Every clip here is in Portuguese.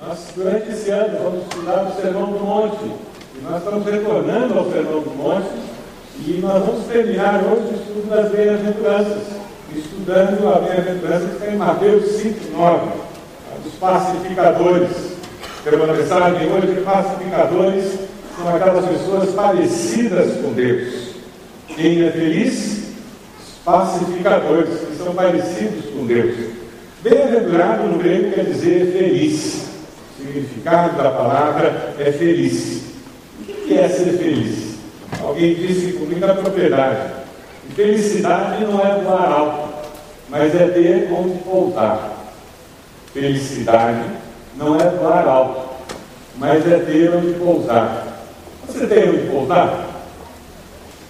Nós, durante esse ano, vamos estudar o Sermão do Monte. E nós estamos retornando ao Sermão do Monte. E nós vamos terminar hoje o estudo das bem-aventuranças. Estudando a bem-aventurança que está em Mateus 5, 9. Dos pacificadores. Tem uma mensagem hoje que pacificadores são aquelas pessoas parecidas com Deus. Quem é feliz? Os pacificadores, que são parecidos com Deus. Bem-aventurado no grego quer dizer feliz. Significado da palavra é feliz. O que é ser feliz? Alguém disse com muita propriedade. Felicidade não é voar alto, mas é ter onde pousar. Felicidade não é voar alto, mas é ter onde pousar. Você tem onde pousar?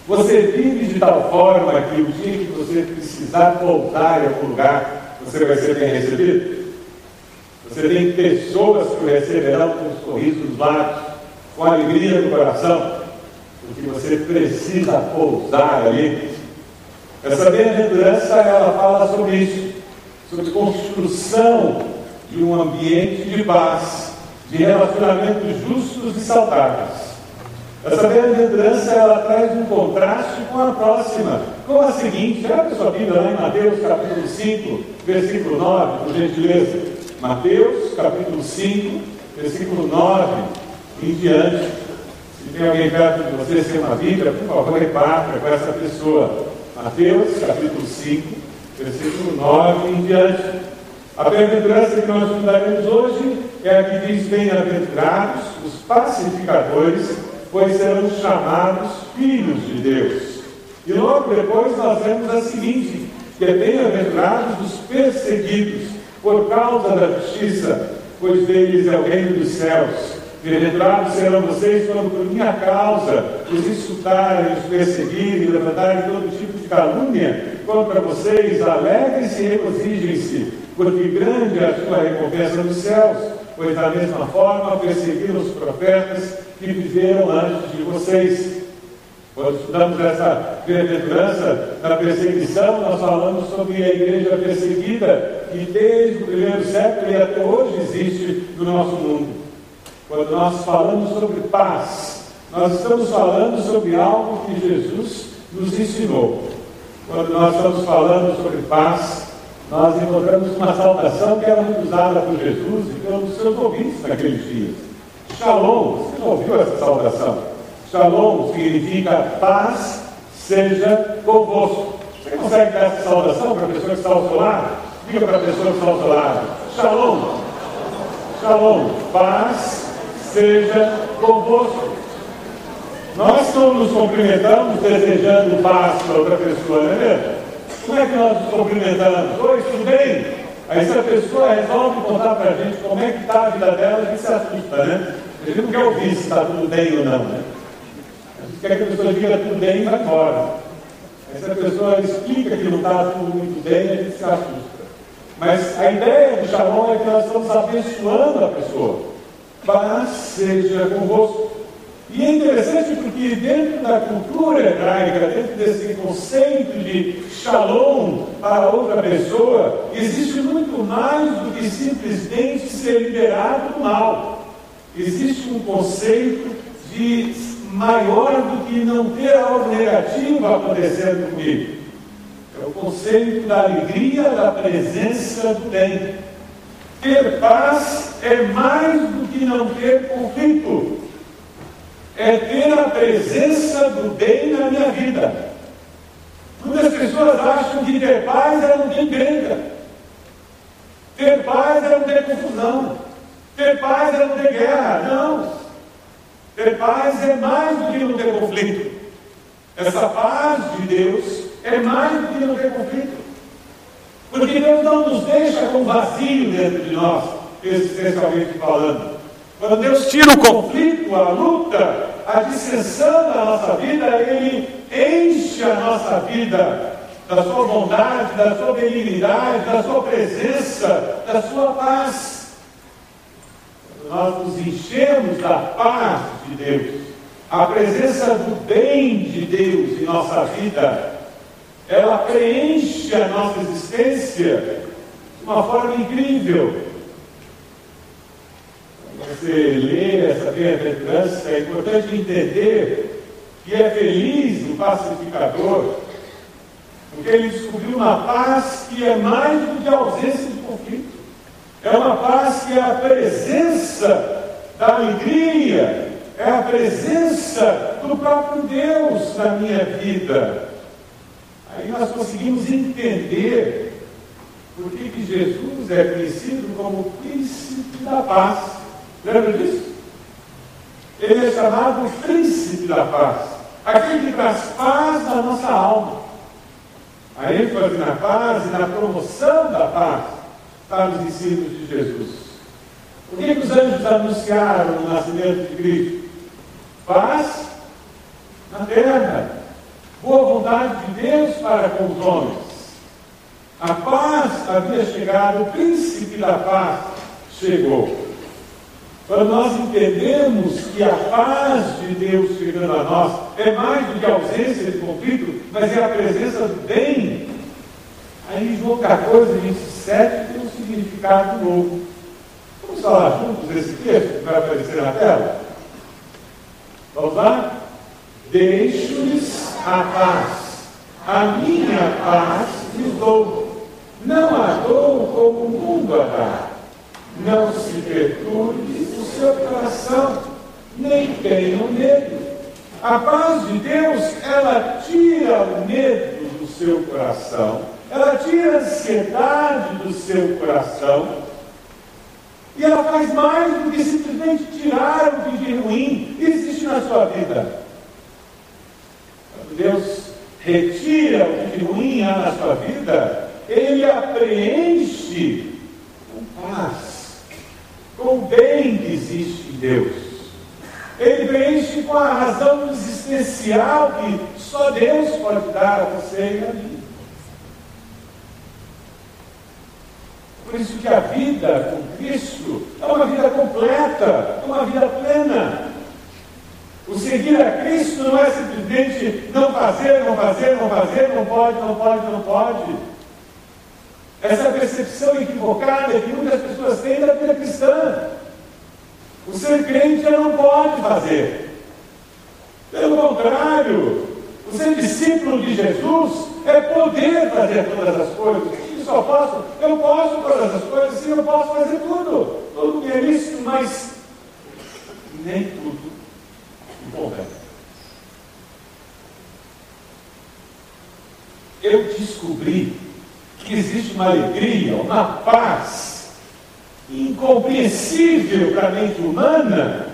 Você vive de tal forma que o dia que você precisar pousar em algum lugar, você vai ser bem recebido? Você tem pessoas que o receberão com um sorriso nos lábios, com alegria no coração, porque você precisa pousar ali. Essa bem-aventurança, ela fala sobre isso, sobre construção de um ambiente de paz, de relacionamentos justos e saudáveis. Essa bem-aventurança ela traz um contraste com a próxima, com a seguinte, abre sua Bíblia lá em Mateus capítulo 5, versículo 9, por gentileza. Mateus capítulo 5, versículo 9 em diante. Se tem alguém perto de você sem uma Bíblia, por favor, reparta com essa pessoa. Mateus capítulo 5, versículo 9 em diante. A bem-aventurança que nós estudaremos hoje é a que diz: Bem-aventurados os pacificadores, pois serão chamados filhos de Deus. E logo depois nós vemos a seguinte: que é bem-aventurados os perseguidos por causa da justiça, pois deles é o reino dos céus. Bem-aventurados serão vocês quando por minha causa os insultarem, os perseguirem, levantarem todo tipo de calúnia contra vocês, alegrem-se e regozijem-se, porque grande é a sua recompensa nos céus, pois da mesma forma perseguiram os profetas que viveram antes de vocês. Quando estudamos essa bem-aventurança da perseguição, nós falamos sobre a igreja perseguida, que desde o primeiro século e até hoje existe no nosso mundo. Quando nós falamos sobre paz, nós estamos falando sobre algo que Jesus nos ensinou. Quando nós estamos falando sobre paz, nós encontramos uma saudação que era muito usada por Jesus e pelos seus ouvintes naqueles dias. Shalom, você já ouviu essa saudação? Shalom significa paz seja convosco. Você consegue dar essa saudação para a pessoa que está ao seu lado? Diga para a pessoa que está ao seu lado. Shalom. Shalom. Paz seja convosco. Nós não nos cumprimentamos desejando paz para outra pessoa, não é mesmo? Como é que nós nos cumprimentamos? Oi, tudo bem? Aí se a pessoa resolve contar para a gente como é que está a vida dela, a gente se assusta, né? A gente não quer ouvir se está tudo bem ou não, né? Quer que a pessoa diga tudo bem e vai embora. Aí se a pessoa explica que não está tudo muito bem, a gente se assusta. Mas a ideia do shalom é que nós estamos abençoando a pessoa paz seja convosco. E é interessante porque dentro da cultura hebraica, dentro desse conceito de shalom para outra pessoa, existe muito mais do que simplesmente ser liberado do mal. Existe um conceito de maior do que não ter algo negativo acontecendo comigo. É o conceito da alegria da presença do bem. Ter paz é mais do que não ter conflito. É ter a presença do bem na minha vida. Muitas pessoas acham que ter paz é não ter encrenca. Ter paz é não ter confusão. Ter paz é não ter guerra. Não. Ter paz é mais do que não ter conflito. Essa paz de Deus é mais do que não ter conflito. Porque Deus não nos deixa com vazio dentro de nós, existencialmente falando. Quando Deus tira o conflito, a luta, a dissensão da nossa vida, Ele enche a nossa vida da sua bondade, da sua benignidade, da sua presença, da sua paz. Nós nos enchemos da paz de Deus, a presença do bem de Deus em nossa vida, ela preenche a nossa existência de uma forma incrível. você lê essa bem-aventurança, é importante entender que é feliz o pacificador, porque ele descobriu uma paz que é mais do que a ausência. É uma paz que é a presença da alegria, é a presença do próprio Deus na minha vida. Aí nós conseguimos entender por que, Jesus é conhecido como príncipe da paz. Lembra disso? Ele é chamado príncipe da paz, aquele que traz paz na nossa alma. A ênfase na paz e na promoção da paz está nos ensinos de Jesus. O que, que os anjos anunciaram no nascimento de Cristo? Paz na terra, boa vontade de Deus para com os homens. A paz havia chegado, o príncipe da paz chegou. Para nós entendermos que a paz de Deus chegando a nós é mais do que a ausência de conflito, mas é a presença do bem. Aí João 14, 27 tem um significado novo. Vamos falar juntos esse texto que vai aparecer na tela? Vamos lá? Deixo-lhes a paz, a minha paz lhes dou não a dou como o mundo a dá. Não se perturbe o seu coração, nem tenham medo. A paz de Deus, ela tira o medo do seu coração, ela tira a ansiedade do seu coração, e ela faz mais do que simplesmente tirar o que de ruim existe na sua vida. Quando Deus retira o que de ruim há na sua vida, ele a preenche com paz, com o bem que existe em Deus. Ele preenche com a razão existencial que só Deus pode dar a você e a mim. Por isso que a vida com Cristo é uma vida completa, é uma vida plena. O seguir a Cristo não é simplesmente não fazer, não fazer, não fazer, não pode, não pode, não pode. Essa percepção equivocada que muitas pessoas têm da vida cristã. O ser crente já não pode fazer. Pelo contrário, o ser discípulo de Jesus é poder fazer todas as coisas. Eu posso todas as coisas, sim, eu posso fazer tudo. Tudo é lícito, mas nem tudo convém. Eu descobri que existe uma alegria, uma paz incompreensível para a mente humana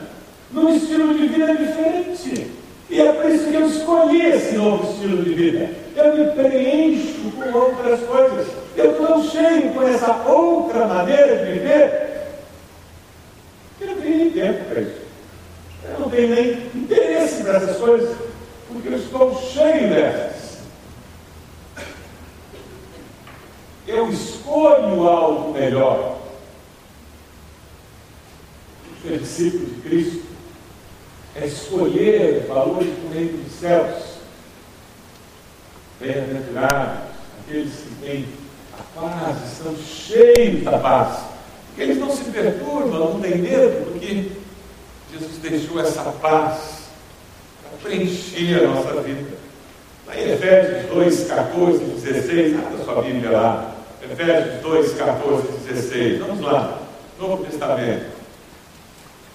num estilo de vida diferente. E é por isso que eu escolhi esse novo estilo de vida. Eu me preencho com outras coisas. Eu tão cheio com essa outra maneira de viver que eu não tenho nem tempo para isso. Eu não tenho nem interesse para essas coisas, porque eu estou cheio dessas. eu escolho algo melhor. Ser discípulo de Cristo é escolher o valor do reino dos céus. Bem-aventurados aqueles que têm a paz, estão cheios da paz. Porque eles não se perturbam, não têm medo, porque Jesus deixou essa paz para preencher a nossa vida. Lá em Efésios 2, 14, 16, nada sua Bíblia lá. Efésios 2, 14, 16. Vamos lá. Novo Testamento.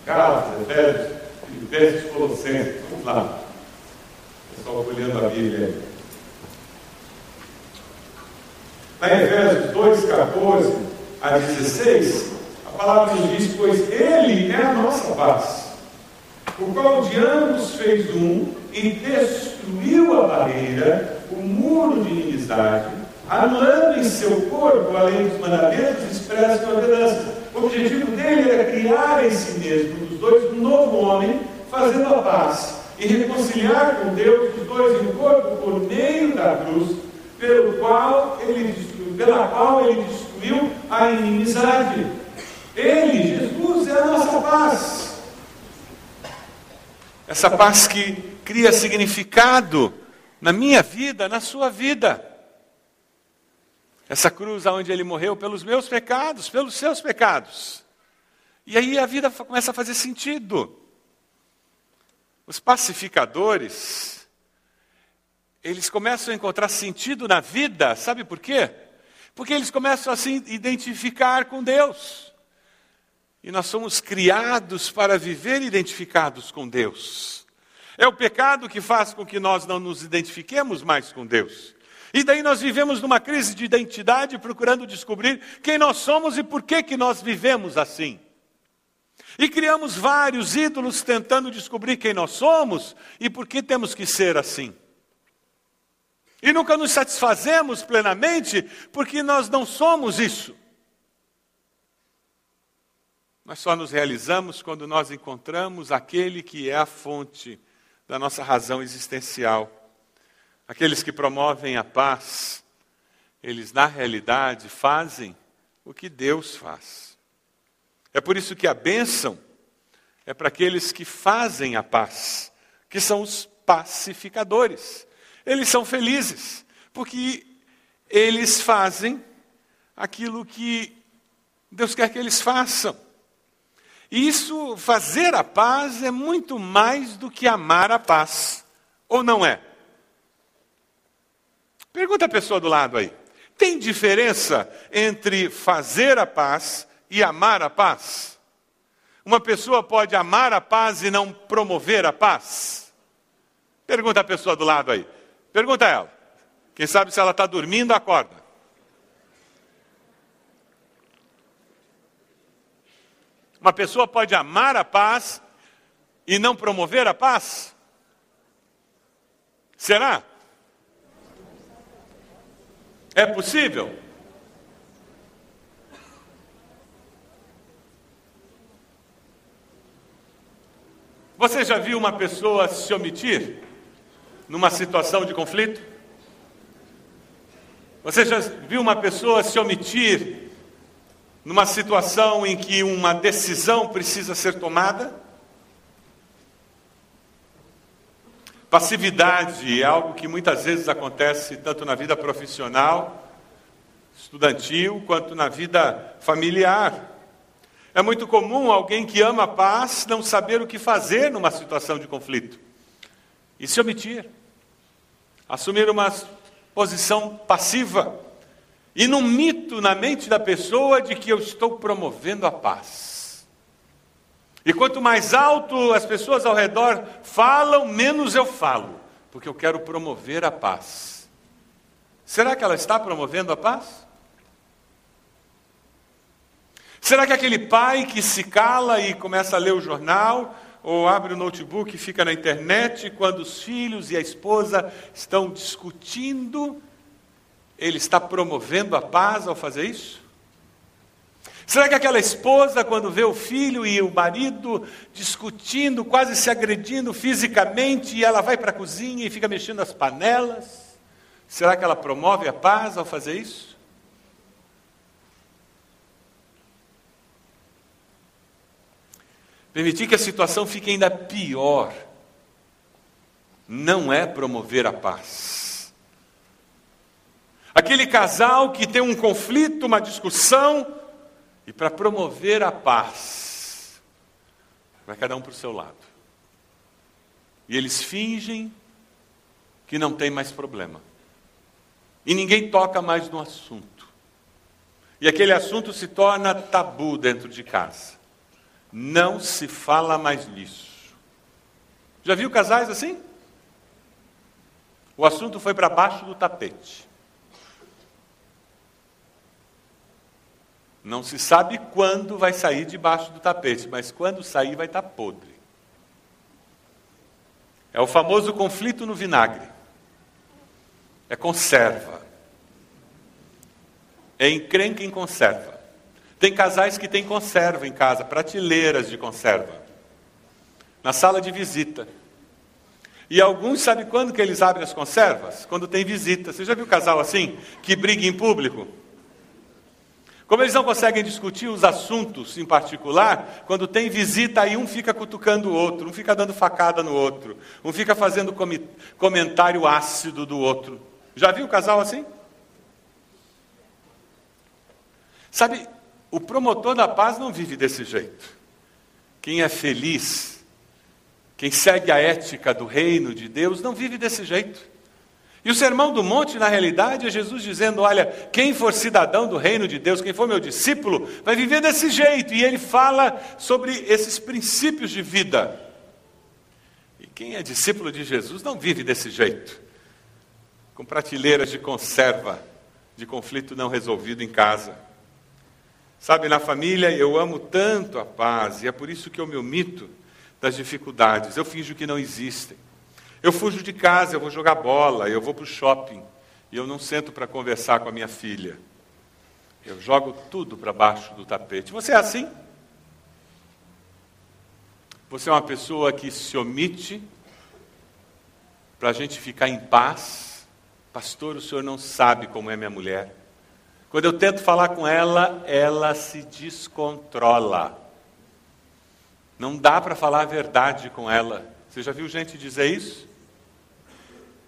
Gálatas, Efésios, Filipenses, Colossenses. Vamos lá. Pessoal olhando a Bíblia aí. Lá em Efésios 2, 14 a 16, a palavra nos diz: Pois Ele é a nossa paz, o qual de ambos fez um e destruiu a barreira, o muro de inimizade anulando em seu corpo a lei dos mandamentos expressa com ordenança. O objetivo dele era criar em si mesmo, dos dois, um novo homem, fazendo a paz e reconciliar com Deus os dois em corpo por meio da cruz, pelo qual ele destruiu, pela qual ele destruiu a inimizade. Ele, Jesus, é a nossa paz. Essa paz que cria significado na minha vida, na sua vida. Essa cruz onde ele morreu pelos meus pecados, pelos seus pecados. E aí a vida começa a fazer sentido. Os pacificadores, eles começam a encontrar sentido na vida, sabe por quê? Porque eles começam a se identificar com Deus. E nós somos criados para viver identificados com Deus. É o pecado que faz com que nós não nos identifiquemos mais com Deus. E daí nós vivemos numa crise de identidade, procurando descobrir quem nós somos e por que, que nós vivemos assim. E criamos vários ídolos tentando descobrir quem nós somos e por que temos que ser assim. E nunca nos satisfazemos plenamente porque nós não somos isso. Nós só nos realizamos quando nós encontramos aquele que é a fonte da nossa razão existencial. Aqueles que promovem a paz, eles na realidade fazem o que Deus faz. É por isso que a bênção é para aqueles que fazem a paz, que são os pacificadores. Eles são felizes, porque eles fazem aquilo que Deus quer que eles façam. E isso, fazer a paz, é muito mais do que amar a paz, ou não é? Pergunta a pessoa do lado aí. Tem diferença entre fazer a paz e amar a paz? Uma pessoa pode amar a paz e não promover a paz? Pergunta a pessoa do lado aí. Pergunta a ela. Quem sabe se ela está dormindo, acorda. Uma pessoa pode amar a paz e não promover a paz? Será? É possível? Você já viu uma pessoa se omitir numa situação de conflito? Você já viu uma pessoa se omitir numa situação em que uma decisão precisa ser tomada? Passividade é algo que muitas vezes acontece tanto na vida profissional, estudantil, quanto na vida familiar. É muito comum alguém que ama a paz não saber o que fazer numa situação de conflito e se omitir, assumir uma posição passiva e num mito na mente da pessoa de que eu estou promovendo a paz. E quanto mais alto as pessoas ao redor falam, menos eu falo, porque eu quero promover a paz. Será que ela está promovendo a paz? Será que aquele pai que se cala e começa a ler o jornal, ou abre o notebook e fica na internet, quando os filhos e a esposa estão discutindo, ele está promovendo a paz ao fazer isso? Será que aquela esposa, quando vê o filho e o marido discutindo, quase se agredindo fisicamente, e ela vai para a cozinha e fica mexendo as panelas, será que ela promove a paz ao fazer isso? Permitir que a situação fique ainda pior não é promover a paz. Aquele casal que tem um conflito, uma discussão, e para promover a paz, vai cada um para o seu lado. E eles fingem que não tem mais problema. E ninguém toca mais no assunto. E aquele assunto se torna tabu dentro de casa. Não se fala mais nisso. Já viu casais assim? O assunto foi para baixo do tapete. Não se sabe quando vai sair debaixo do tapete, mas quando sair vai estar tá podre. É o famoso conflito no vinagre. É conserva. É encrenca em conserva. Tem casais que têm conserva em casa, prateleiras de conserva, na sala de visita. E alguns, sabe quando que eles abrem as conservas? Quando tem visita. Você já viu casal assim, que briga em público? Como eles não conseguem discutir os assuntos em particular, quando tem visita, aí um fica cutucando o outro, um fica dando facada no outro, um fica fazendo comentário ácido do outro. Já viu o casal assim? Sabe, o promotor da paz não vive desse jeito. quem é feliz, quem segue a ética do reino de Deus, não vive desse jeito. E o sermão do monte, na realidade, é Jesus dizendo: olha, quem for cidadão do reino de Deus, quem for meu discípulo, vai viver desse jeito. E ele fala sobre esses princípios de vida. E quem é discípulo de Jesus não vive desse jeito, com prateleiras de conserva, de conflito não resolvido em casa. Sabe, na família eu amo tanto a paz, e é por isso que eu me omito das dificuldades, eu finjo que não existem. Eu fujo de casa, eu vou jogar bola, eu vou para o shopping, e eu não sento para conversar com a minha filha. Eu jogo tudo para baixo do tapete. Você é assim? Você é uma pessoa que se omite para a gente ficar em paz? Pastor, o senhor não sabe como é minha mulher. Quando eu tento falar com ela, ela se descontrola. Não dá para falar a verdade com ela. Você já viu gente dizer isso?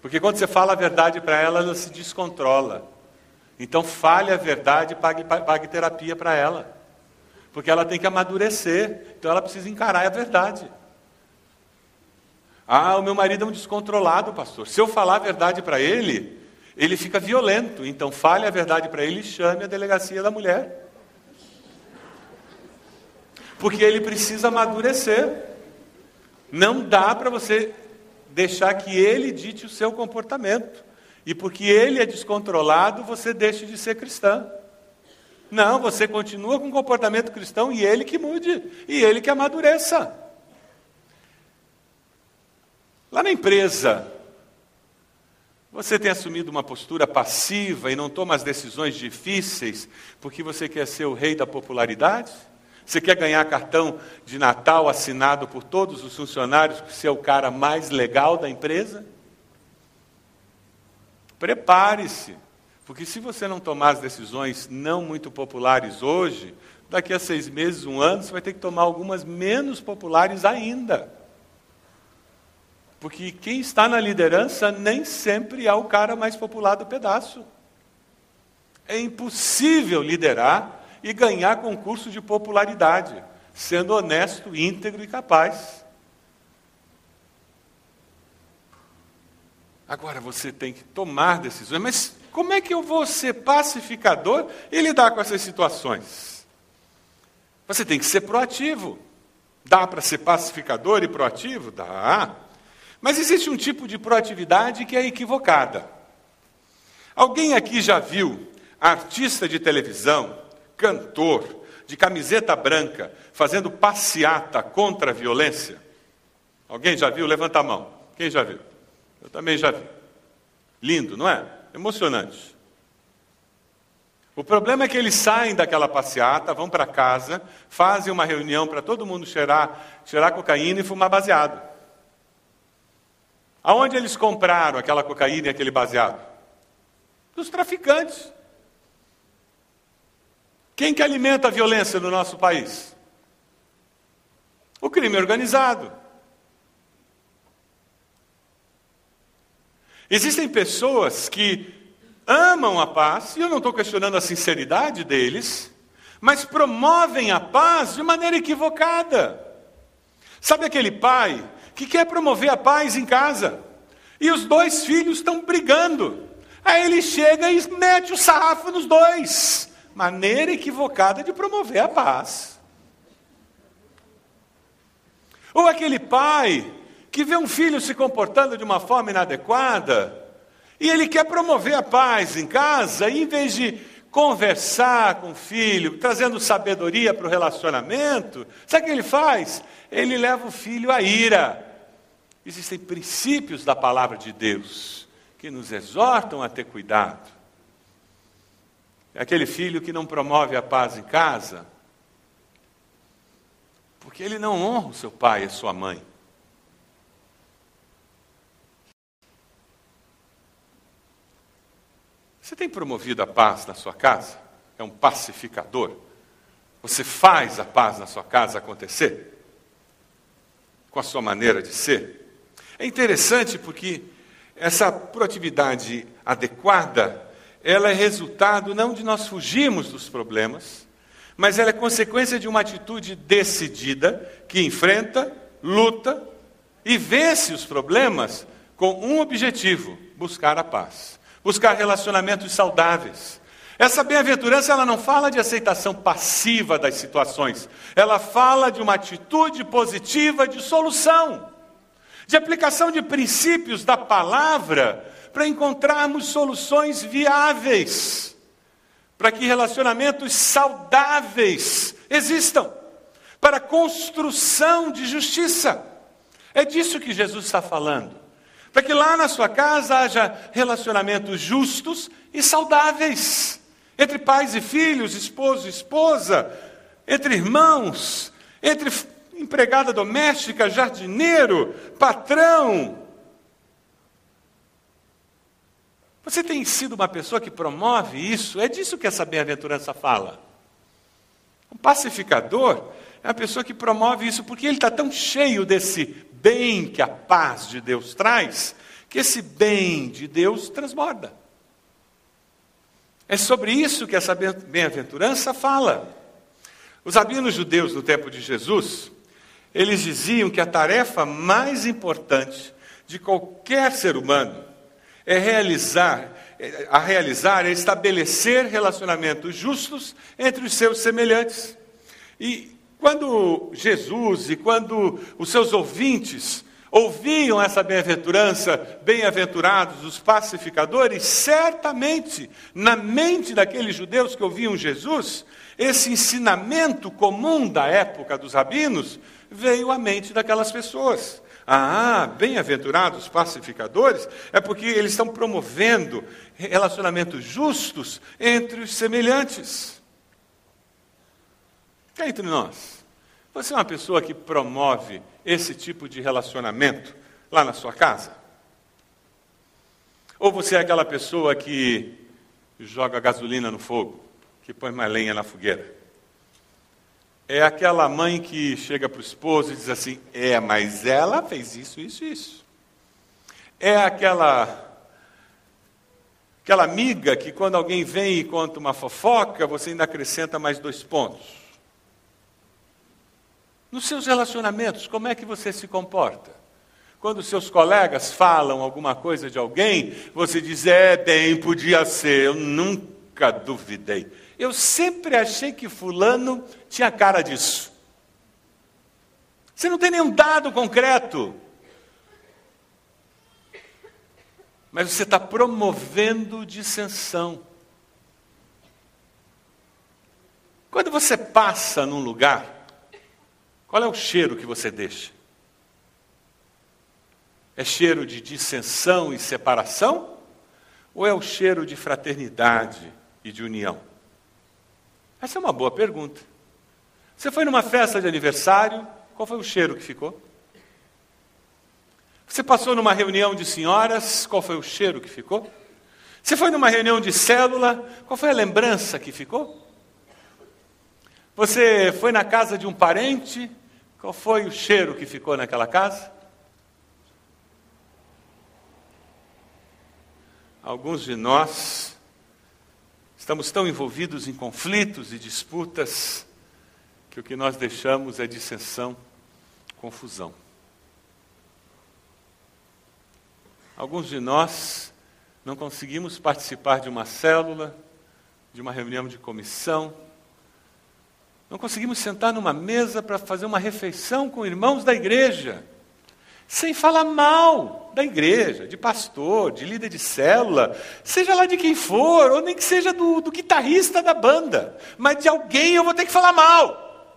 Porque quando você fala a verdade para ela, ela se descontrola. Então fale a verdade e pague, pague terapia para ela. Porque ela tem que amadurecer. Então ela precisa encarar a verdade. Ah, o meu marido é um descontrolado, pastor. Se eu falar a verdade para ele, ele fica violento. Então fale a verdade para ele e chame a delegacia da mulher. Porque ele precisa amadurecer. Não dá para você deixar que ele dite o seu comportamento. E porque ele é descontrolado, você deixa de ser cristã. Não, você continua com o comportamento cristão e ele que mude, e ele que amadureça. Lá na empresa, você tem assumido uma postura passiva e não toma as decisões difíceis porque você quer ser o rei da popularidade? Você quer ganhar cartão de Natal assinado por todos os funcionários por ser o cara mais legal da empresa? Prepare-se, porque se você não tomar as decisões não muito populares hoje, daqui a seis meses, um ano, você vai ter que tomar algumas menos populares ainda. Porque quem está na liderança nem sempre é o cara mais popular do pedaço. É impossível liderar e ganhar concurso de popularidade, sendo honesto, íntegro e capaz. Agora você tem que tomar decisões, mas como é que eu vou ser pacificador e lidar com essas situações? Você tem que ser proativo. Dá para ser pacificador e proativo? Dá. Mas existe um tipo de proatividade que é equivocada. Alguém aqui já viu artista de televisão, cantor, de camiseta branca, fazendo passeata contra a violência? Alguém já viu? Levanta a mão. Quem já viu? Eu também já vi. Lindo, não é? Emocionante. O problema é que eles saem daquela passeata, vão para casa, fazem uma reunião para todo mundo cheirar, cheirar cocaína e fumar baseado. Aonde eles compraram aquela cocaína e aquele baseado? Dos traficantes. Quem que alimenta a violência no nosso país? O crime organizado. Existem pessoas que amam a paz, e eu não estou questionando a sinceridade deles, mas promovem a paz de maneira equivocada. Sabe aquele pai que quer promover a paz em casa. E os dois filhos estão brigando. Aí ele chega e mete o sarrafo nos dois. Maneira equivocada de promover a paz. Ou aquele pai que vê um filho se comportando de uma forma inadequada e ele quer promover a paz em casa, e em vez de conversar com o filho, trazendo sabedoria para o relacionamento, sabe o que ele faz? Ele leva o filho à ira. Existem princípios da palavra de Deus que nos exortam a ter cuidado. Aquele filho que não promove a paz em casa, porque ele não honra o seu pai e a sua mãe. Você tem promovido a paz na sua casa? É um pacificador? Você faz a paz na sua casa acontecer? Com a sua maneira de ser? É interessante porque essa proatividade adequada, ela é resultado não de nós fugirmos dos problemas, mas ela é consequência de uma atitude decidida que enfrenta, luta e vence os problemas com um objetivo: buscar a paz, buscar relacionamentos saudáveis. Essa bem-aventurança ela não fala de aceitação passiva das situações, ela fala de uma atitude positiva de solução, de aplicação de princípios da palavra para encontrarmos soluções viáveis, para que relacionamentos saudáveis existam, para construção de justiça. É disso que Jesus está falando. Para que lá na sua casa haja relacionamentos justos e saudáveis entre pais e filhos, esposo e esposa, entre irmãos, entre empregada doméstica, jardineiro, patrão. Você tem sido uma pessoa que promove isso? É disso que essa bem-aventurança fala. Um pacificador é uma pessoa que promove isso porque ele está tão cheio desse bem que a paz de Deus traz, que esse bem de Deus transborda. É sobre isso que essa bem-aventurança fala. Os rabinos judeus do tempo de Jesus, eles diziam que a tarefa mais importante de qualquer ser humano é realizar, é, a realizar é estabelecer relacionamentos justos entre os seus semelhantes. E quando Jesus e quando os seus ouvintes ouviam essa bem-aventurança, bem-aventurados os pacificadores, certamente na mente daqueles judeus que ouviam Jesus, esse ensinamento comum da época dos rabinos veio à mente daquelas pessoas. Ah, bem-aventurados pacificadores, é porque eles estão promovendo relacionamentos justos entre os semelhantes. Cá entre nós, você é uma pessoa que promove esse tipo de relacionamento lá na sua casa? Ou você é aquela pessoa que joga gasolina no fogo, que põe mais lenha na fogueira? É aquela mãe que chega para o esposo e diz assim: É, mas ela fez isso, isso, isso. É aquela aquela amiga que quando alguém vem e conta uma fofoca, você ainda acrescenta mais dois pontos. Nos seus relacionamentos, como é que você se comporta? Quando seus colegas falam alguma coisa de alguém, você diz: é, bem, podia ser, eu nunca duvidei. Eu sempre achei que Fulano tinha cara disso. Você não tem nenhum dado concreto. Mas você está promovendo dissensão. Quando você passa num lugar, qual é o cheiro que você deixa? É cheiro de dissensão e separação? Ou é o cheiro de fraternidade e de união? Essa é uma boa pergunta. Você foi numa festa de aniversário, qual foi o cheiro que ficou? Você passou numa reunião de senhoras, qual foi o cheiro que ficou? Você foi numa reunião de célula, qual foi a lembrança que ficou? Você foi na casa de um parente, qual foi o cheiro que ficou naquela casa? Alguns de nós estamos tão envolvidos em conflitos e disputas que o que nós deixamos é dissensão, confusão. Alguns de nós não conseguimos participar de uma célula, de uma reunião de comissão, não conseguimos sentar numa mesa para fazer uma refeição com irmãos da igreja, sem falar mal da igreja, de pastor, de líder de célula, seja lá de quem for, ou nem que seja do, do guitarrista da banda, mas de alguém eu vou ter que falar mal.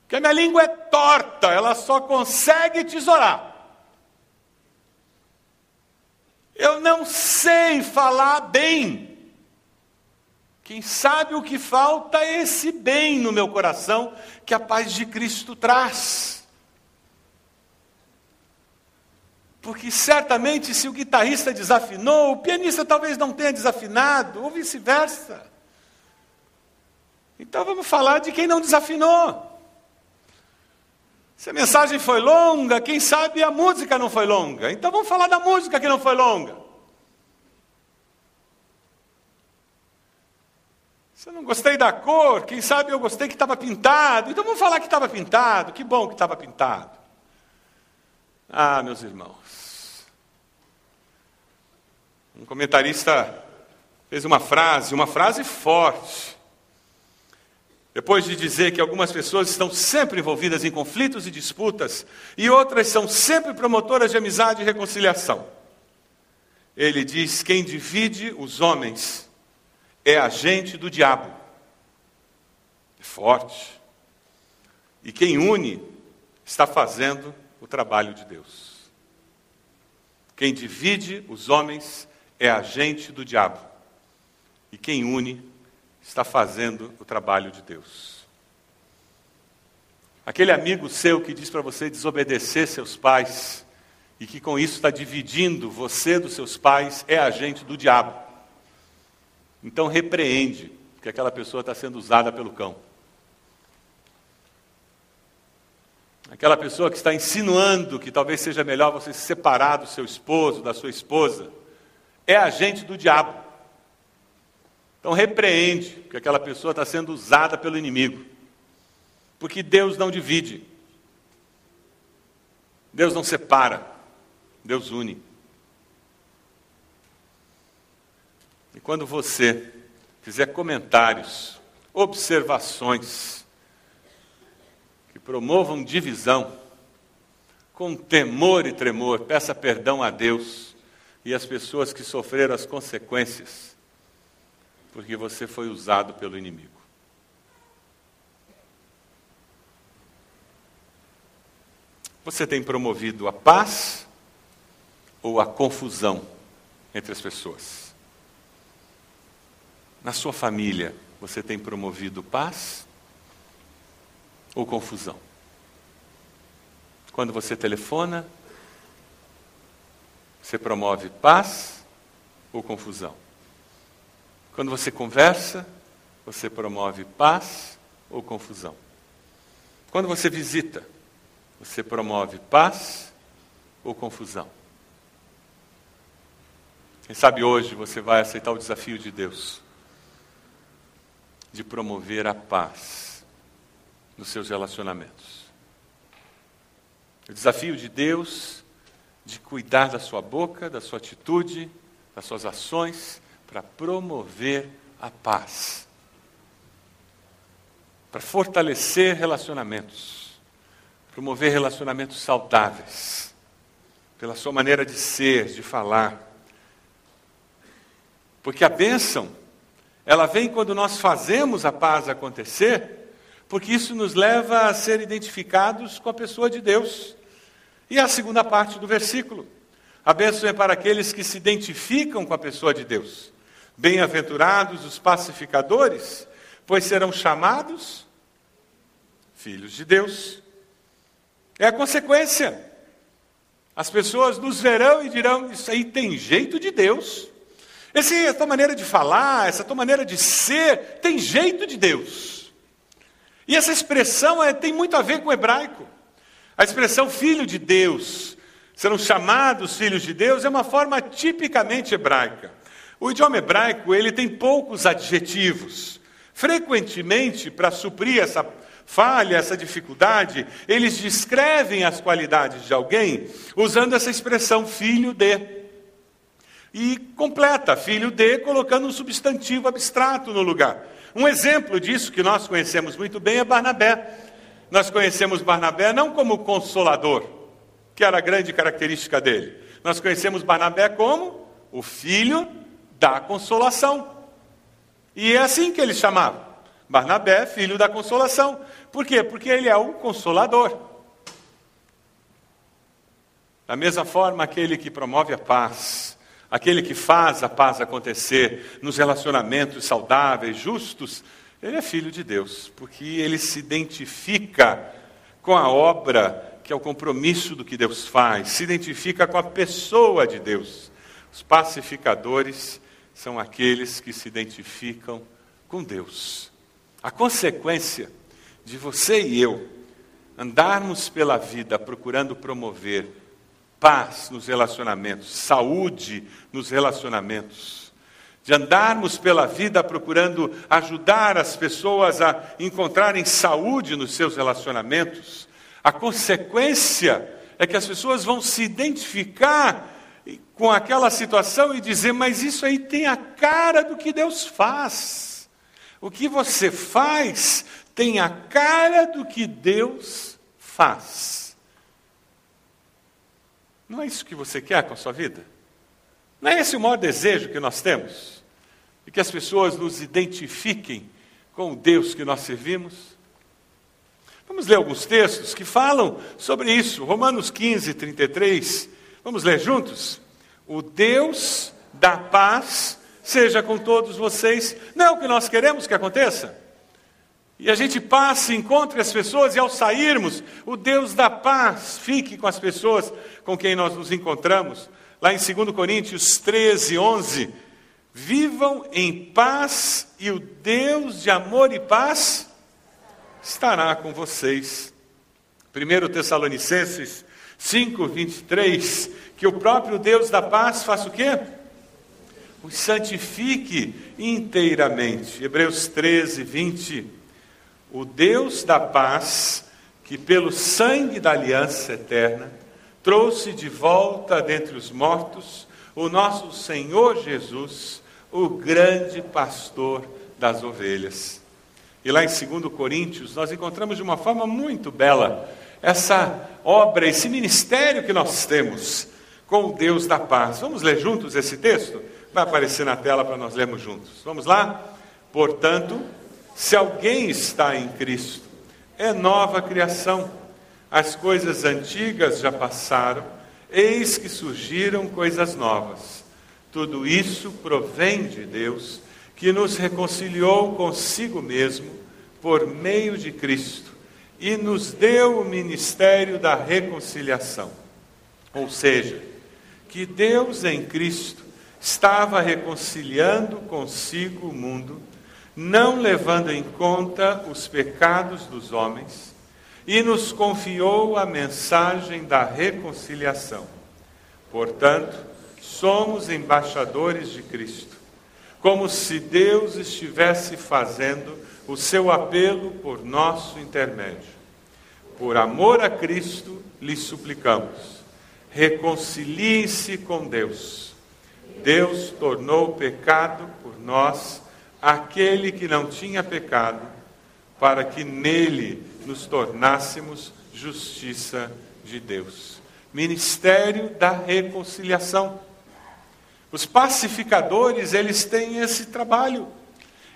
Porque a minha língua é torta, ela só consegue tesourar. Eu não sei falar bem. Quem sabe o que falta é esse bem no meu coração que a paz de Cristo traz. Porque certamente, se o guitarrista desafinou, o pianista talvez não tenha desafinado, ou vice-versa. Então vamos falar de quem não desafinou. Se a mensagem foi longa, quem sabe a música não foi longa. Então vamos falar da música que não foi longa. Se eu não gostei da cor, quem sabe eu gostei que estava pintado. Então vamos falar que estava pintado. Que bom que estava pintado. Ah, meus irmãos. Um comentarista fez uma frase, uma frase forte. Depois de dizer que algumas pessoas estão sempre envolvidas em conflitos e disputas, e outras são sempre promotoras de amizade e reconciliação. Ele diz: quem divide os homens é agente do diabo. É forte. E quem une está fazendo o trabalho de Deus. Quem divide os homens é agente do diabo. E quem une está fazendo o trabalho de Deus. Aquele amigo seu que diz para você desobedecer seus pais e que com isso está dividindo você dos seus pais é agente do diabo. Então repreende, que aquela pessoa está sendo usada pelo cão. Aquela pessoa que está insinuando que talvez seja melhor você se separar do seu esposo, da sua esposa, é agente do diabo. Então repreende que aquela pessoa está sendo usada pelo inimigo. Porque Deus não divide. Deus não separa. Deus une. E quando você fizer comentários, observações promovam divisão, com temor e tremor, peça perdão a Deus e às pessoas que sofreram as consequências porque você foi usado pelo inimigo. Você tem promovido a paz ou a confusão entre as pessoas? Na sua família, você tem promovido paz ou confusão? Quando você telefona, você promove paz ou confusão? Quando você conversa, você promove paz ou confusão? Quando você visita, você promove paz ou confusão? Quem sabe hoje você vai aceitar o desafio de Deus de promover a paz nos seus relacionamentos. O desafio de Deus de cuidar da sua boca, da sua atitude, das suas ações, para promover a paz, para fortalecer relacionamentos, promover relacionamentos saudáveis, pela sua maneira de ser, de falar. Porque a bênção, ela vem quando nós fazemos a paz acontecer, porque isso nos leva a ser identificados com a pessoa de Deus. E a segunda parte do versículo. A bênção é para aqueles que se identificam com a pessoa de Deus. Bem-aventurados os pacificadores, pois serão chamados filhos de Deus. É a consequência. As pessoas nos verão e dirão: Isso aí tem jeito de Deus. Essa maneira de falar, essa tua maneira de ser, tem jeito de Deus. E essa expressão é, tem muito a ver com o hebraico. A expressão filho de Deus, serão chamados filhos de Deus, é uma forma tipicamente hebraica. O idioma hebraico ele tem poucos adjetivos. Frequentemente, para suprir essa falha, essa dificuldade, eles descrevem as qualidades de alguém usando essa expressão filho de. E completa filho de colocando um substantivo abstrato no lugar. Um exemplo disso que nós conhecemos muito bem é Barnabé. Nós conhecemos Barnabé não como consolador, que era a grande característica dele. Nós conhecemos Barnabé como o filho da consolação. E é assim que ele chamava. Barnabé, filho da consolação. Por quê? Porque ele é o consolador. Da mesma forma, aquele que promove a paz, aquele que faz a paz acontecer nos relacionamentos saudáveis, justos, ele é filho de Deus, porque ele se identifica com a obra que é o compromisso do que Deus faz, se identifica com a pessoa de Deus. Os pacificadores são aqueles que se identificam com Deus. A consequência de você e eu andarmos pela vida procurando promover paz nos relacionamentos, saúde nos relacionamentos, de andarmos pela vida procurando ajudar as pessoas a encontrarem saúde nos seus relacionamentos, a consequência é que as pessoas vão se identificar com aquela situação e dizer: Mas isso aí tem a cara do que Deus faz. O que você faz tem a cara do que Deus faz. Não é isso que você quer com a sua vida? Não é esse o maior desejo que nós temos? De que as pessoas nos identifiquem com o Deus que nós servimos? Vamos ler alguns textos que falam sobre isso. Romanos 15, 33. Vamos ler juntos? O Deus da paz seja com todos vocês. Não é o que nós queremos que aconteça? E a gente passe, encontre as pessoas e ao sairmos, o Deus da paz fique com as pessoas com quem nós nos encontramos. Lá em 2 Coríntios 13, 11. Vivam em paz e o Deus de amor e paz estará com vocês. 1 Tessalonicenses 5, 23. Que o próprio Deus da paz faça o quê? Os santifique inteiramente. Hebreus 13, 20 o Deus da paz, que pelo sangue da aliança eterna trouxe de volta dentre os mortos o nosso Senhor Jesus, o grande pastor das ovelhas. E lá em 2 Coríntios, nós encontramos de uma forma muito bela essa obra, esse ministério que nós temos com o Deus da paz. Vamos ler juntos esse texto? Vai aparecer na tela para nós lermos juntos. Vamos lá? Portanto, se alguém está em Cristo, é nova criação. As coisas antigas já passaram, eis que surgiram coisas novas. Tudo isso provém de Deus, que nos reconciliou consigo mesmo por meio de Cristo e nos deu o ministério da reconciliação. Ou seja, que Deus em Cristo estava reconciliando consigo o mundo não levando em conta os pecados dos homens, e nos confiou a mensagem da reconciliação. Portanto, somos embaixadores de Cristo, como se Deus estivesse fazendo o seu apelo por nosso intermédio. Por amor a Cristo, lhe suplicamos: reconciliem-se com Deus. Deus tornou pecado por nós aquele que não tinha pecado, para que nele nos tornássemos justiça de Deus. Ministério da reconciliação. Os pacificadores, eles têm esse trabalho.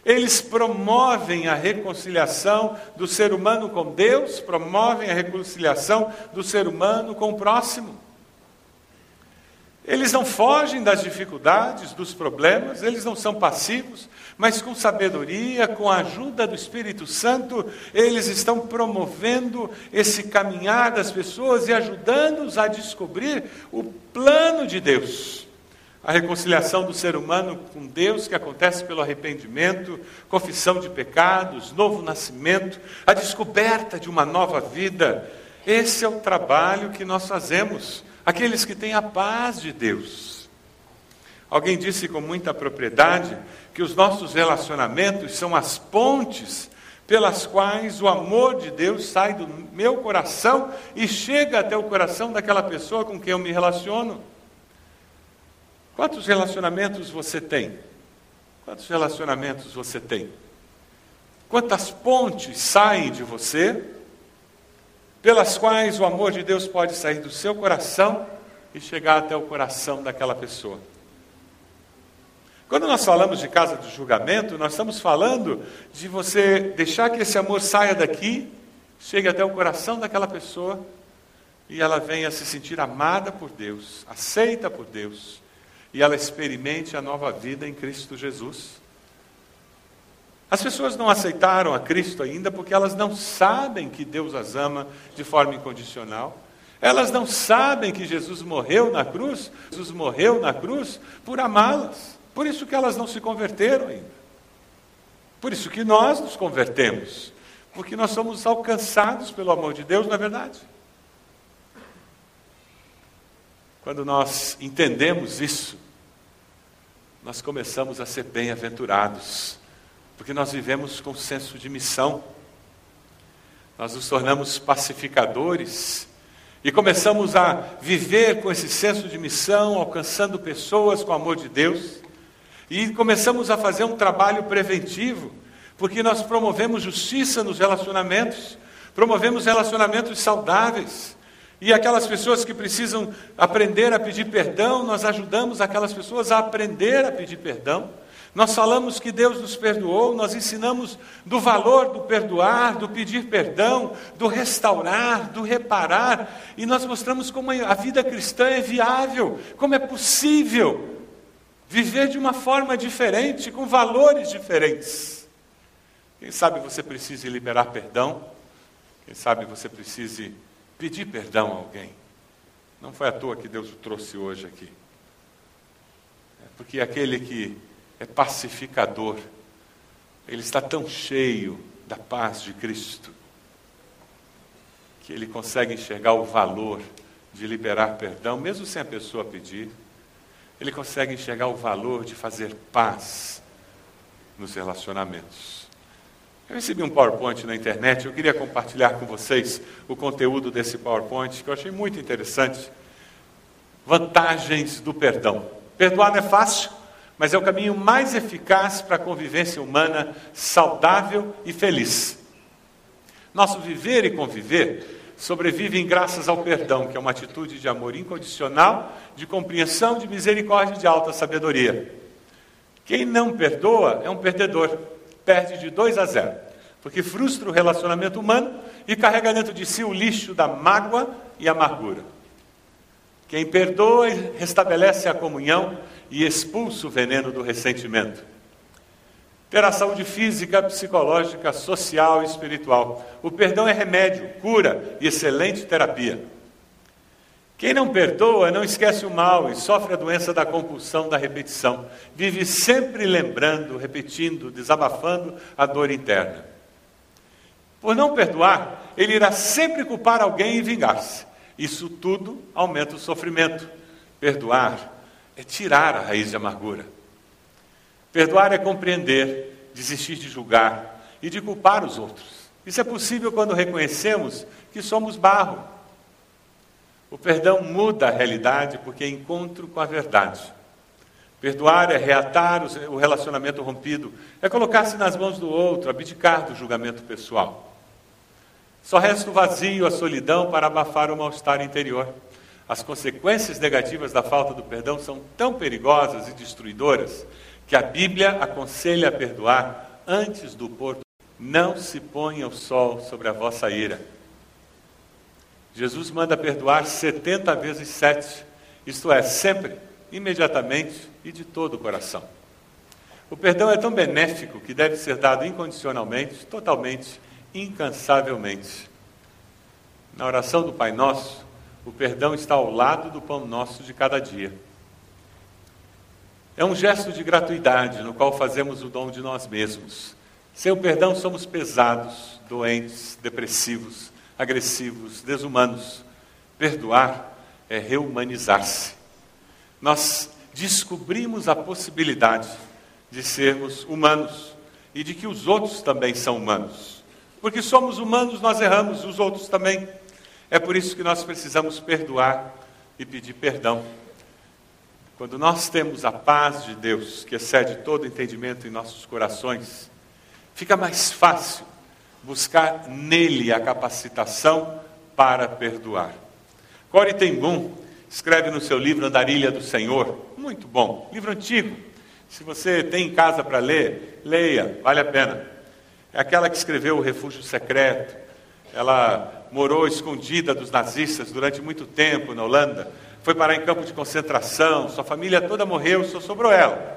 Eles promovem a reconciliação do ser humano com Deus, promovem a reconciliação do ser humano com o próximo. Eles não fogem das dificuldades, dos problemas, eles não são passivos, mas com sabedoria, com a ajuda do Espírito Santo, eles estão promovendo esse caminhar das pessoas e ajudando-os a descobrir o plano de Deus. A reconciliação do ser humano com Deus, que acontece pelo arrependimento, confissão de pecados, novo nascimento, a descoberta de uma nova vida. Esse é o trabalho que nós fazemos aqueles que têm a paz de Deus. Alguém disse com muita propriedade que os nossos relacionamentos são as pontes pelas quais o amor de Deus sai do meu coração e chega até o coração daquela pessoa com quem eu me relaciono. Quantos relacionamentos você tem? Quantos relacionamentos você tem? Quantas pontes saem de você pelas quais o amor de Deus pode sair do seu coração e chegar até o coração daquela pessoa. Quando nós falamos de casa de julgamento, nós estamos falando de você deixar que esse amor saia daqui, chegue até o coração daquela pessoa e ela venha se sentir amada por Deus, aceita por Deus, e ela experimente a nova vida em Cristo Jesus. As pessoas não aceitaram a Cristo ainda porque elas não sabem que Deus as ama de forma incondicional. Elas não sabem que Jesus morreu na cruz, Jesus morreu na cruz por amá-las. Por isso que elas não se converteram ainda. Por isso que nós nos convertemos, porque nós somos alcançados pelo amor de Deus, não é verdade? Quando nós entendemos isso, nós começamos a ser bem-aventurados, porque nós vivemos com senso de missão. Nós nos tornamos pacificadores e começamos a viver com esse senso de missão, alcançando pessoas com o amor de Deus. E começamos a fazer um trabalho preventivo, porque nós promovemos justiça nos relacionamentos, promovemos relacionamentos saudáveis. E aquelas pessoas que precisam aprender a pedir perdão, nós ajudamos aquelas pessoas a aprender a pedir perdão. Nós falamos que Deus nos perdoou, nós ensinamos do valor do perdoar, do pedir perdão, do restaurar, do reparar, e nós mostramos como a vida cristã é viável, como é possível viver de uma forma diferente, com valores diferentes. Quem sabe você precise liberar perdão, quem sabe você precise pedir perdão a alguém. Não foi à toa que Deus o trouxe hoje aqui. É porque aquele que é pacificador, ele está tão cheio da paz de Cristo, que ele consegue enxergar o valor de liberar perdão, mesmo sem a pessoa pedir ele consegue enxergar o valor de fazer paz nos relacionamentos. Eu recebi um PowerPoint na internet, eu queria compartilhar com vocês o conteúdo desse PowerPoint, que eu achei muito interessante. Vantagens do perdão. Perdoar não é fácil, mas é o caminho mais eficaz para a convivência humana saudável e feliz. Nosso viver e conviver sobrevivem graças ao perdão, que é uma atitude de amor incondicional, de compreensão, de misericórdia e de alta sabedoria. Quem não perdoa é um perdedor, perde de 2 a 0, porque frustra o relacionamento humano e carrega dentro de si o lixo da mágoa e amargura. Quem perdoa restabelece a comunhão e expulsa o veneno do ressentimento ter a saúde física, psicológica, social e espiritual. O perdão é remédio, cura e excelente terapia. Quem não perdoa não esquece o mal e sofre a doença da compulsão da repetição. Vive sempre lembrando, repetindo, desabafando a dor interna. Por não perdoar, ele irá sempre culpar alguém e vingar-se. Isso tudo aumenta o sofrimento. Perdoar é tirar a raiz de amargura. Perdoar é compreender, desistir de julgar e de culpar os outros. Isso é possível quando reconhecemos que somos barro. O perdão muda a realidade porque é encontro com a verdade. Perdoar é reatar o relacionamento rompido, é colocar-se nas mãos do outro, abdicar do julgamento pessoal. Só resta o vazio, a solidão para abafar o mal-estar interior. As consequências negativas da falta do perdão são tão perigosas e destruidoras que a Bíblia aconselha a perdoar antes do pôr do Não se ponha o sol sobre a vossa ira. Jesus manda perdoar 70 vezes sete, isto é, sempre, imediatamente e de todo o coração. O perdão é tão benéfico que deve ser dado incondicionalmente, totalmente, incansavelmente. Na oração do Pai Nosso, o perdão está ao lado do pão nosso de cada dia. É um gesto de gratuidade no qual fazemos o dom de nós mesmos. Sem o perdão, somos pesados, doentes, depressivos, agressivos, desumanos. Perdoar é reumanizar-se. Nós descobrimos a possibilidade de sermos humanos e de que os outros também são humanos. Porque somos humanos, nós erramos, os outros também. É por isso que nós precisamos perdoar e pedir perdão. Quando nós temos a paz de Deus, que excede todo entendimento em nossos corações, fica mais fácil buscar nele a capacitação para perdoar. Corey ten Boom escreve no seu livro Andarilha do Senhor, muito bom, livro antigo. Se você tem em casa para ler, leia, vale a pena. É aquela que escreveu O Refúgio Secreto. Ela morou escondida dos nazistas durante muito tempo na Holanda foi parar em campo de concentração, sua família toda morreu, só sobrou ela.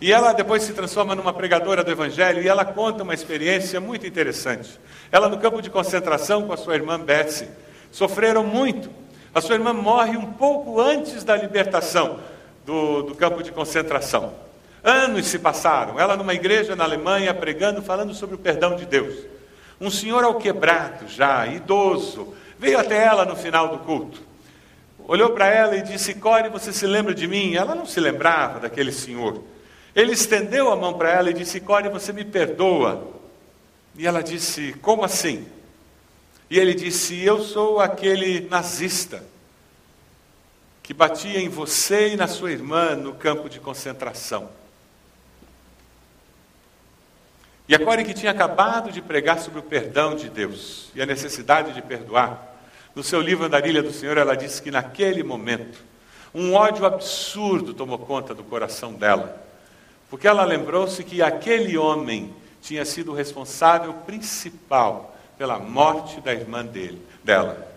E ela depois se transforma numa pregadora do Evangelho e ela conta uma experiência muito interessante. Ela no campo de concentração com a sua irmã Betsy sofreram muito. A sua irmã morre um pouco antes da libertação do, do campo de concentração. Anos se passaram, ela numa igreja na Alemanha pregando, falando sobre o perdão de Deus. Um senhor alquebrado já, idoso, veio até ela no final do culto olhou para ela e disse: Core, você se lembra de mim? Ela não se lembrava daquele senhor. Ele estendeu a mão para ela e disse: Core, você me perdoa. E ela disse: Como assim? E ele disse: Eu sou aquele nazista que batia em você e na sua irmã no campo de concentração. E a Core que tinha acabado de pregar sobre o perdão de Deus e a necessidade de perdoar, no seu livro Andarilha do Senhor, ela disse que naquele momento, um ódio absurdo tomou conta do coração dela, porque ela lembrou-se que aquele homem tinha sido o responsável principal pela morte da irmã dele, dela.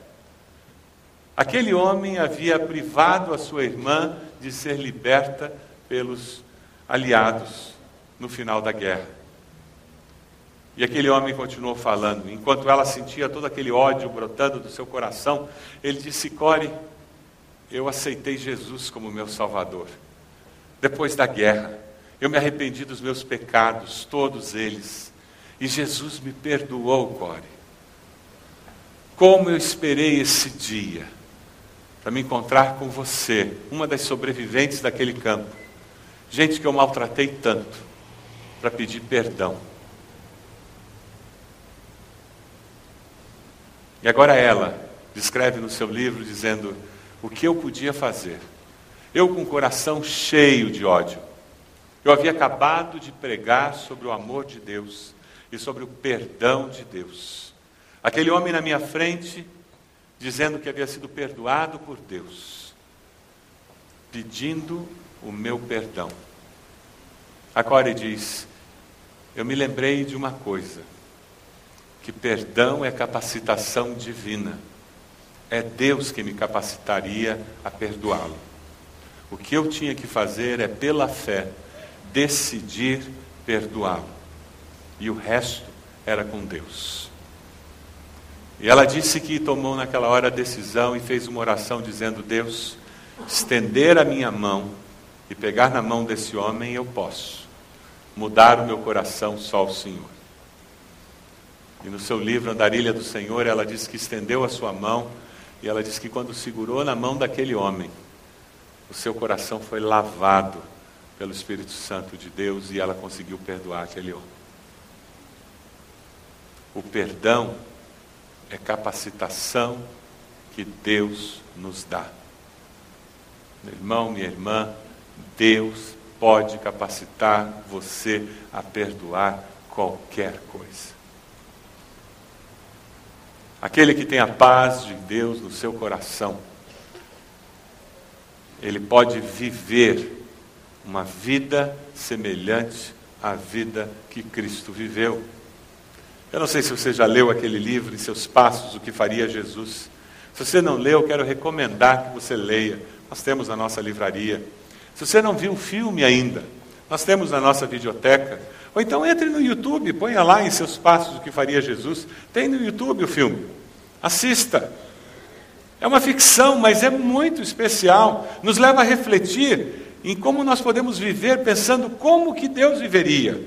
Aquele homem havia privado a sua irmã de ser liberta pelos aliados no final da guerra. E aquele homem continuou falando. Enquanto ela sentia todo aquele ódio brotando do seu coração, ele disse: Core, eu aceitei Jesus como meu Salvador. Depois da guerra, eu me arrependi dos meus pecados, todos eles. E Jesus me perdoou, Core. Como eu esperei esse dia para me encontrar com você, uma das sobreviventes daquele campo. Gente que eu maltratei tanto, para pedir perdão. E agora ela descreve no seu livro dizendo o que eu podia fazer. Eu com o coração cheio de ódio. Eu havia acabado de pregar sobre o amor de Deus e sobre o perdão de Deus. Aquele homem na minha frente dizendo que havia sido perdoado por Deus, pedindo o meu perdão. A Core diz: Eu me lembrei de uma coisa, que perdão é capacitação divina. É Deus que me capacitaria a perdoá-lo. O que eu tinha que fazer é, pela fé, decidir perdoá-lo. E o resto era com Deus. E ela disse que tomou naquela hora a decisão e fez uma oração dizendo: Deus, estender a minha mão e pegar na mão desse homem eu posso. Mudar o meu coração só o Senhor. E no seu livro Andarilha do Senhor, ela diz que estendeu a sua mão e ela diz que quando segurou na mão daquele homem, o seu coração foi lavado pelo Espírito Santo de Deus e ela conseguiu perdoar aquele homem. O perdão é capacitação que Deus nos dá. Meu irmão, minha irmã, Deus pode capacitar você a perdoar qualquer coisa. Aquele que tem a paz de Deus no seu coração, ele pode viver uma vida semelhante à vida que Cristo viveu. Eu não sei se você já leu aquele livro, Em Seus Passos, O que Faria Jesus. Se você não leu, eu quero recomendar que você leia. Nós temos na nossa livraria. Se você não viu o filme ainda, nós temos na nossa videoteca. Ou então entre no YouTube, ponha lá em seus passos o que faria Jesus. Tem no YouTube o filme. Assista. É uma ficção, mas é muito especial. Nos leva a refletir em como nós podemos viver pensando como que Deus viveria.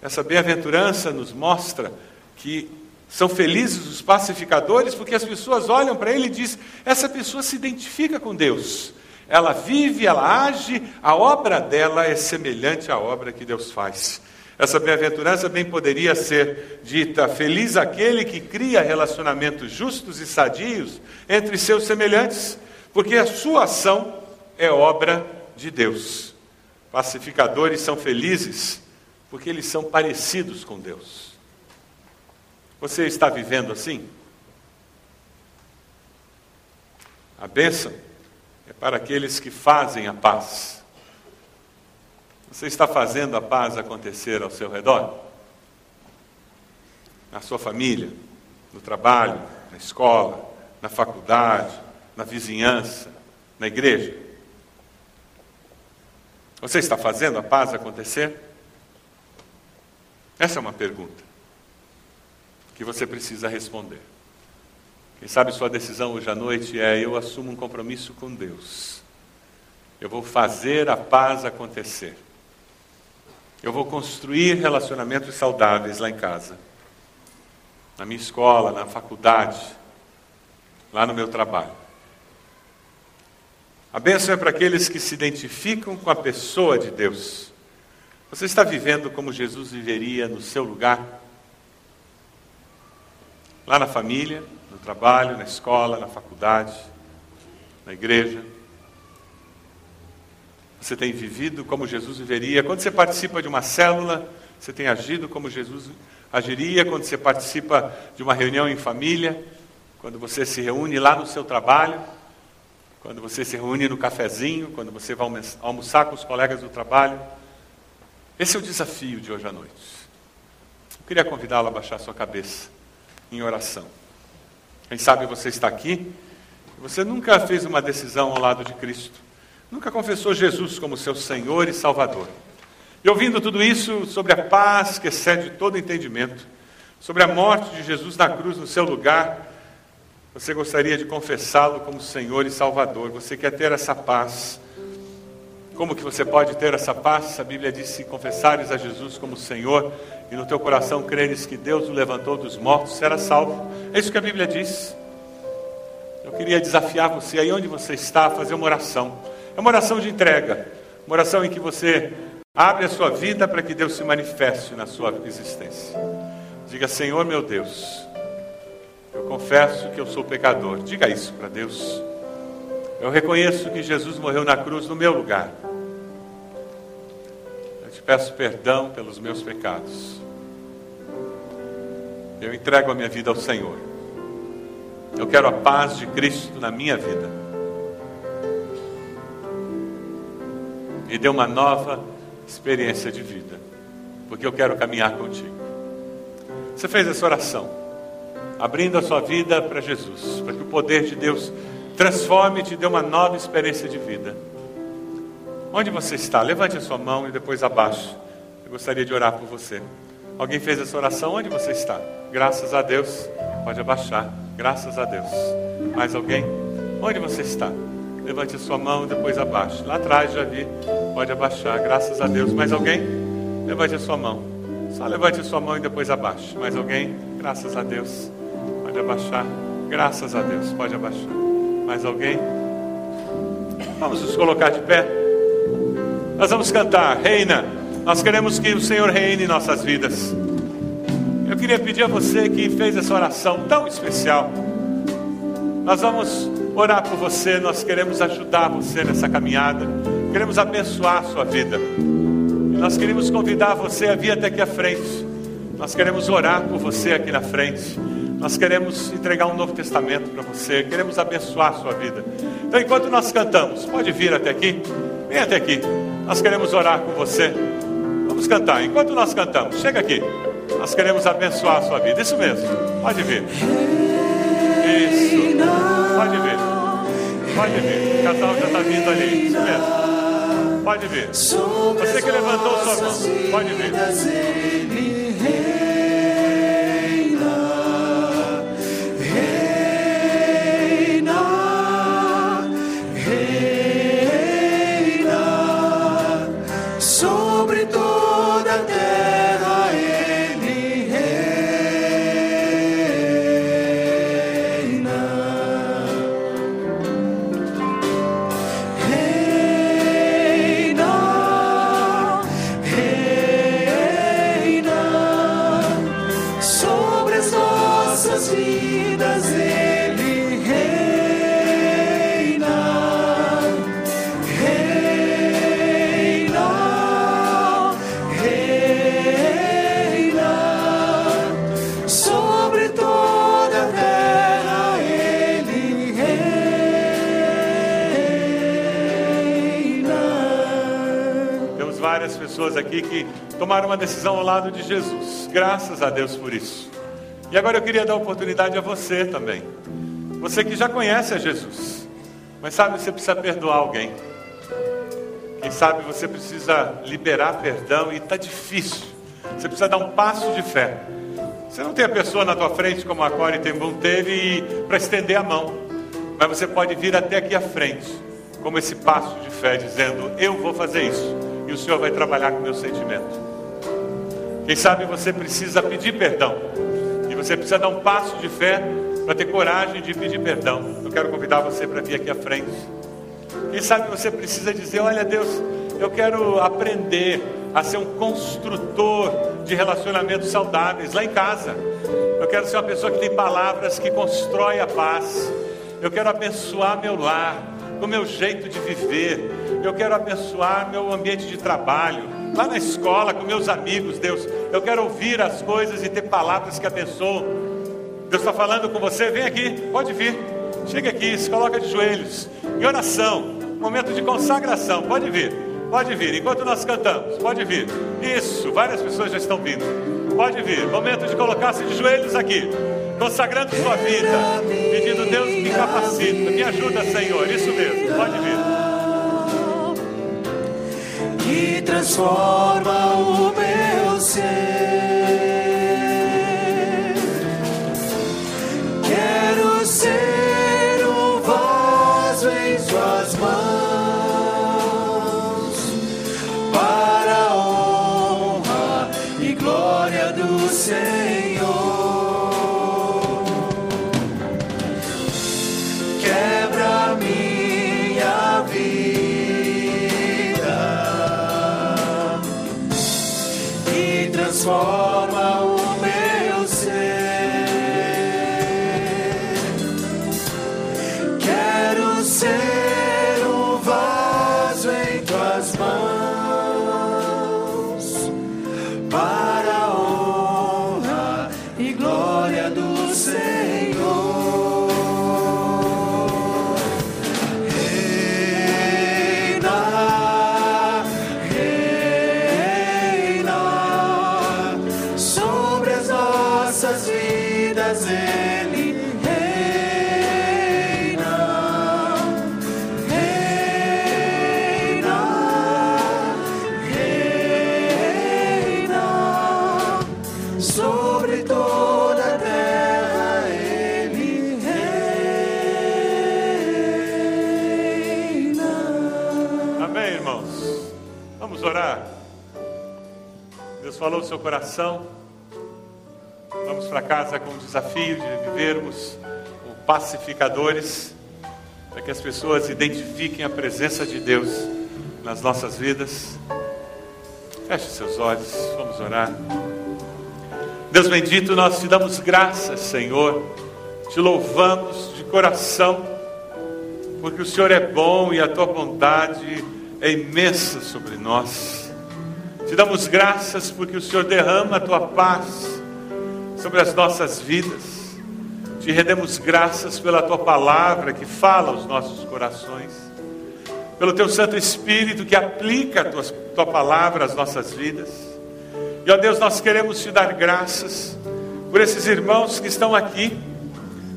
Essa bem-aventurança nos mostra que são felizes os pacificadores, porque as pessoas olham para ele e dizem: essa pessoa se identifica com Deus. Ela vive, ela age, a obra dela é semelhante à obra que Deus faz. Essa bem-aventurança bem poderia ser dita: feliz aquele que cria relacionamentos justos e sadios entre seus semelhantes, porque a sua ação é obra de Deus. Pacificadores são felizes porque eles são parecidos com Deus. Você está vivendo assim? A bênção é para aqueles que fazem a paz. Você está fazendo a paz acontecer ao seu redor? Na sua família, no trabalho, na escola, na faculdade, na vizinhança, na igreja? Você está fazendo a paz acontecer? Essa é uma pergunta que você precisa responder. Quem sabe sua decisão hoje à noite é: eu assumo um compromisso com Deus. Eu vou fazer a paz acontecer. Eu vou construir relacionamentos saudáveis lá em casa, na minha escola, na faculdade, lá no meu trabalho. A bênção é para aqueles que se identificam com a pessoa de Deus. Você está vivendo como Jesus viveria no seu lugar? Lá na família, no trabalho, na escola, na faculdade, na igreja. Você tem vivido como Jesus viveria. Quando você participa de uma célula, você tem agido como Jesus agiria. Quando você participa de uma reunião em família, quando você se reúne lá no seu trabalho, quando você se reúne no cafezinho, quando você vai almoçar com os colegas do trabalho. Esse é o desafio de hoje à noite. Eu queria convidá-lo a baixar sua cabeça em oração. Quem sabe você está aqui, você nunca fez uma decisão ao lado de Cristo. Nunca confessou Jesus como seu Senhor e Salvador. E ouvindo tudo isso sobre a paz que excede todo entendimento, sobre a morte de Jesus na cruz no seu lugar, você gostaria de confessá-lo como Senhor e Salvador. Você quer ter essa paz. Como que você pode ter essa paz? A Bíblia diz: se confessares a Jesus como Senhor e no teu coração creres que Deus o levantou dos mortos, será salvo. É isso que a Bíblia diz. Eu queria desafiar você aí onde você está a fazer uma oração. Uma oração de entrega, uma oração em que você abre a sua vida para que Deus se manifeste na sua existência. Diga, Senhor meu Deus, eu confesso que eu sou pecador. Diga isso para Deus. Eu reconheço que Jesus morreu na cruz no meu lugar. Eu te peço perdão pelos meus pecados. Eu entrego a minha vida ao Senhor. Eu quero a paz de Cristo na minha vida. E dê uma nova experiência de vida, porque eu quero caminhar contigo. Você fez essa oração, abrindo a sua vida para Jesus, para que o poder de Deus transforme e te dê uma nova experiência de vida. Onde você está? Levante a sua mão e depois abaixo. Eu gostaria de orar por você. Alguém fez essa oração? Onde você está? Graças a Deus. Pode abaixar. Graças a Deus. Mais alguém? Onde você está? Levante a sua mão, depois abaixe. Lá atrás já vi. Pode abaixar, graças a Deus. Mais alguém? Levante a sua mão. Só levante a sua mão e depois abaixe. Mais alguém? Graças a Deus. Pode abaixar. Graças a Deus. Pode abaixar. Mais alguém? Vamos nos colocar de pé. Nós vamos cantar. Reina. Nós queremos que o Senhor reine em nossas vidas. Eu queria pedir a você que fez essa oração tão especial. Nós vamos orar por você, nós queremos ajudar você nessa caminhada, queremos abençoar a sua vida. E nós queremos convidar você a vir até aqui à frente. Nós queremos orar por você aqui na frente. Nós queremos entregar um novo testamento para você, queremos abençoar a sua vida. Então, enquanto nós cantamos, pode vir até aqui, vem até aqui. Nós queremos orar com você. Vamos cantar. Enquanto nós cantamos, chega aqui. Nós queremos abençoar a sua vida. Isso mesmo. Pode vir. Isso. Pode vir. Pode vir. O casal já está vindo ali. Isso mesmo. Pode vir. Você que levantou sua mão. Pode vir. Aqui que tomaram uma decisão ao lado de Jesus. Graças a Deus por isso. E agora eu queria dar oportunidade a você também. Você que já conhece a Jesus, mas sabe você precisa perdoar alguém. Quem sabe você precisa liberar perdão e está difícil. Você precisa dar um passo de fé. Você não tem a pessoa na tua frente como a Core Tembum teve para estender a mão, mas você pode vir até aqui à frente, como esse passo de fé, dizendo: Eu vou fazer isso e o Senhor vai trabalhar com o meu sentimento. Quem sabe você precisa pedir perdão e você precisa dar um passo de fé para ter coragem de pedir perdão. Eu quero convidar você para vir aqui à frente. Quem sabe você precisa dizer: Olha, Deus, eu quero aprender a ser um construtor de relacionamentos saudáveis lá em casa. Eu quero ser uma pessoa que tem palavras que constrói a paz. Eu quero abençoar meu lar, o meu jeito de viver. Eu quero abençoar meu ambiente de trabalho, lá na escola, com meus amigos, Deus. Eu quero ouvir as coisas e ter palavras que abençoam. Deus está falando com você, vem aqui, pode vir. Chega aqui, se coloca de joelhos, em oração, momento de consagração, pode vir, pode vir, enquanto nós cantamos, pode vir. Isso, várias pessoas já estão vindo, pode vir, momento de colocar-se de joelhos aqui, consagrando sua vida, pedindo Deus me capacita, me ajuda, Senhor, isso mesmo, pode vir. Que transforma o meu ser. E seu coração. Vamos para casa com o desafio de vivermos o pacificadores, para que as pessoas identifiquem a presença de Deus nas nossas vidas. Feche seus olhos, vamos orar. Deus bendito, nós te damos graças, Senhor. Te louvamos de coração, porque o Senhor é bom e a tua bondade é imensa sobre nós. Te damos graças porque o Senhor derrama a tua paz sobre as nossas vidas. Te rendemos graças pela tua palavra que fala aos nossos corações, pelo teu Santo Espírito que aplica a tua, tua palavra às nossas vidas. E ó Deus, nós queremos te dar graças por esses irmãos que estão aqui.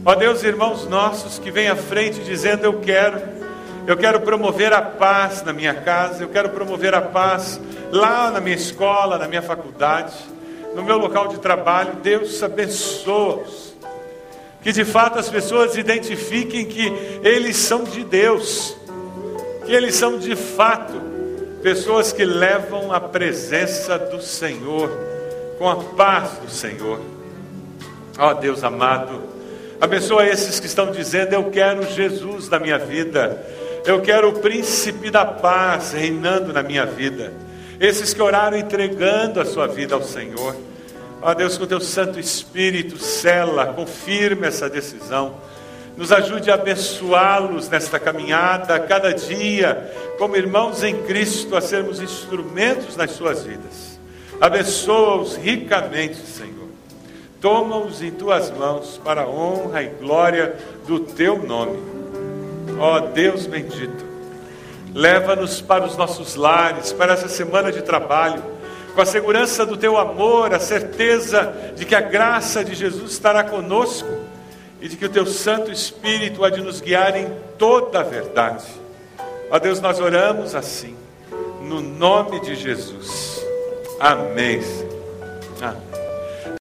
Ó Deus, irmãos nossos que vêm à frente dizendo: Eu quero, eu quero promover a paz na minha casa, eu quero promover a paz lá na minha escola, na minha faculdade, no meu local de trabalho. Deus abençoa-os. Que de fato as pessoas identifiquem que eles são de Deus, que eles são de fato pessoas que levam a presença do Senhor, com a paz do Senhor. Ó Deus amado, abençoa esses que estão dizendo: Eu quero Jesus na minha vida, eu quero o príncipe da paz reinando na minha vida. Esses que oraram entregando a sua vida ao Senhor. Ó Deus, com teu Santo Espírito, cela, confirma essa decisão. Nos ajude a abençoá-los nesta caminhada, cada dia, como irmãos em Cristo, a sermos instrumentos nas suas vidas. Abençoa-os ricamente, Senhor. Toma-os em tuas mãos para a honra e glória do teu nome. Ó Deus bendito, leva-nos para os nossos lares, para essa semana de trabalho, com a segurança do teu amor, a certeza de que a graça de Jesus estará conosco e de que o teu Santo Espírito há de nos guiar em toda a verdade. Ó Deus, nós oramos assim, no nome de Jesus. Amém. Amém.